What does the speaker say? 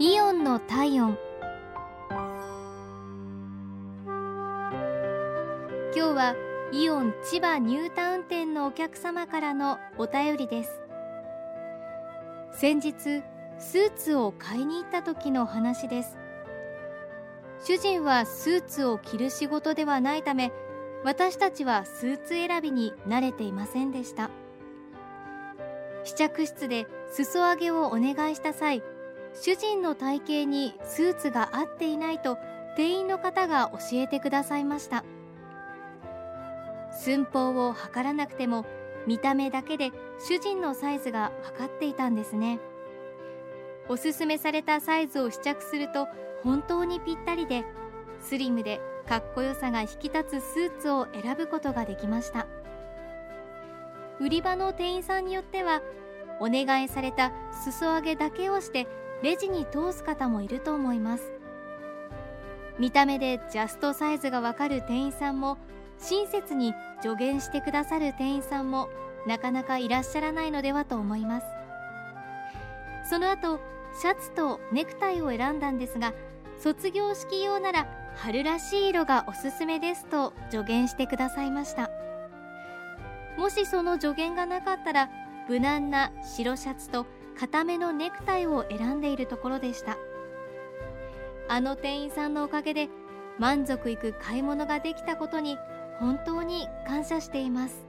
イオンの体温。今日はイオン千葉ニュータウン店のお客様からのお便りです。先日スーツを買いに行った時の話です。主人はスーツを着る仕事ではないため私たちはスーツ選びに慣れていませんでした。試着室で裾上げをお願いした際主人の体型にスーツが合っていないと店員の方が教えてくださいました。寸法を測らなくても見た目だけで主人のサイズが分かっていたんですね。おすすめされたサイズを試着すると本当にぴったりでスリムでかっこよさが引き立つスーツを選ぶことができました。売り場の店員さんによってはお願いされた裾上げだけをしてレジに通す方もいると思います。見た目でジャストサイズがわかる店員さんも親切に助言してくださる店員さんもなかなかいらっしゃらないのではと思います。その後シャツとネクタイを選んだんですが卒業式用なら春らしい色がおすすめですと助言してくださいました。もしその助言がなかったら無難な白シャツと固めのネクタイを選んでいるところでした。あの店員さんのおかげで満足いく買い物ができたことに本当に感謝しています。